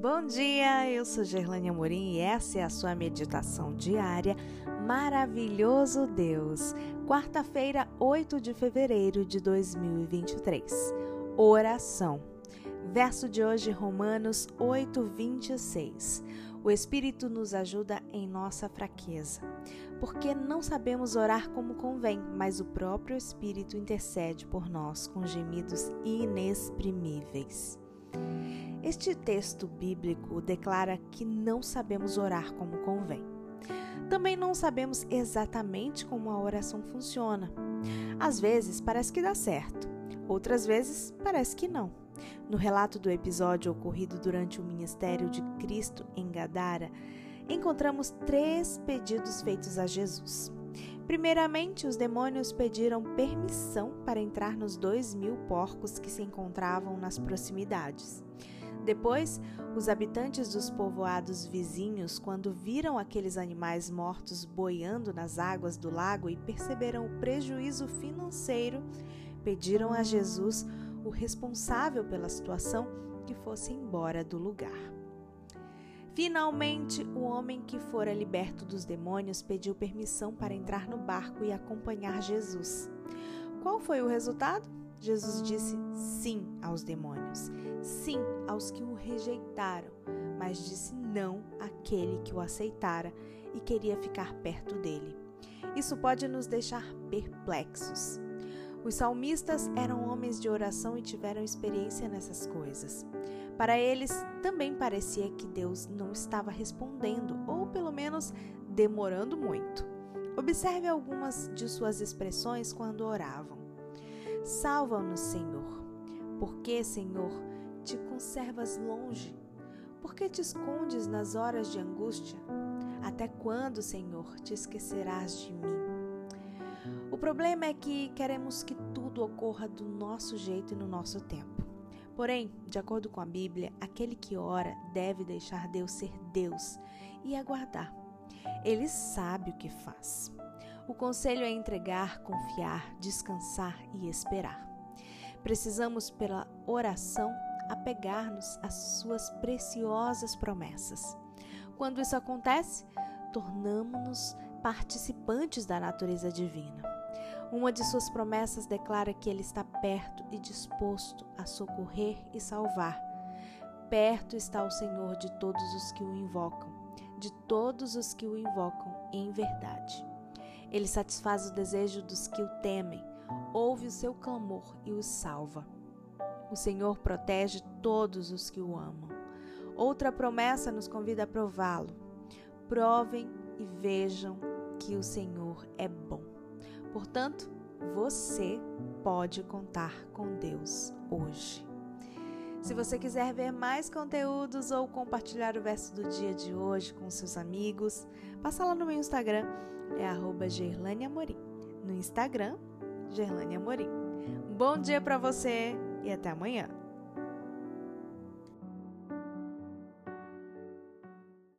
Bom dia, eu sou Gerlane Amorim e essa é a sua meditação diária Maravilhoso Deus. Quarta-feira, 8 de fevereiro de 2023. Oração. Verso de hoje, Romanos 8, 26. O Espírito nos ajuda em nossa fraqueza, porque não sabemos orar como convém, mas o próprio Espírito intercede por nós com gemidos inexprimíveis. Este texto bíblico declara que não sabemos orar como convém. Também não sabemos exatamente como a oração funciona. Às vezes parece que dá certo, outras vezes parece que não. No relato do episódio ocorrido durante o ministério de Cristo em Gadara, encontramos três pedidos feitos a Jesus. Primeiramente, os demônios pediram permissão para entrar nos dois mil porcos que se encontravam nas proximidades. Depois, os habitantes dos povoados vizinhos, quando viram aqueles animais mortos boiando nas águas do lago e perceberam o prejuízo financeiro, pediram a Jesus o responsável pela situação que fosse embora do lugar. Finalmente, o homem que fora liberto dos demônios pediu permissão para entrar no barco e acompanhar Jesus. Qual foi o resultado? Jesus disse sim aos demônios, sim aos que o rejeitaram, mas disse não àquele que o aceitara e queria ficar perto dele. Isso pode nos deixar perplexos. Os salmistas eram homens de oração e tiveram experiência nessas coisas. Para eles, também parecia que Deus não estava respondendo, ou pelo menos demorando muito. Observe algumas de suas expressões quando oravam. Salva-nos, Senhor. Por que, Senhor, te conservas longe? Por que te escondes nas horas de angústia? Até quando, Senhor, te esquecerás de mim? Problema é que queremos que tudo ocorra do nosso jeito e no nosso tempo. Porém, de acordo com a Bíblia, aquele que ora deve deixar Deus ser Deus e aguardar. Ele sabe o que faz. O conselho é entregar, confiar, descansar e esperar. Precisamos, pela oração, apegar-nos às suas preciosas promessas. Quando isso acontece, tornamos-nos participantes da natureza divina. Uma de suas promessas declara que Ele está perto e disposto a socorrer e salvar. Perto está o Senhor de todos os que o invocam, de todos os que o invocam em verdade. Ele satisfaz o desejo dos que o temem, ouve o seu clamor e os salva. O Senhor protege todos os que o amam. Outra promessa nos convida a prová-lo. Provem e vejam que o Senhor é bom. Portanto, você pode contar com Deus hoje. Se você quiser ver mais conteúdos ou compartilhar o verso do dia de hoje com seus amigos, passa lá no meu Instagram, é arroba. No Instagram, Gerlane Amorim. Bom dia para você e até amanhã.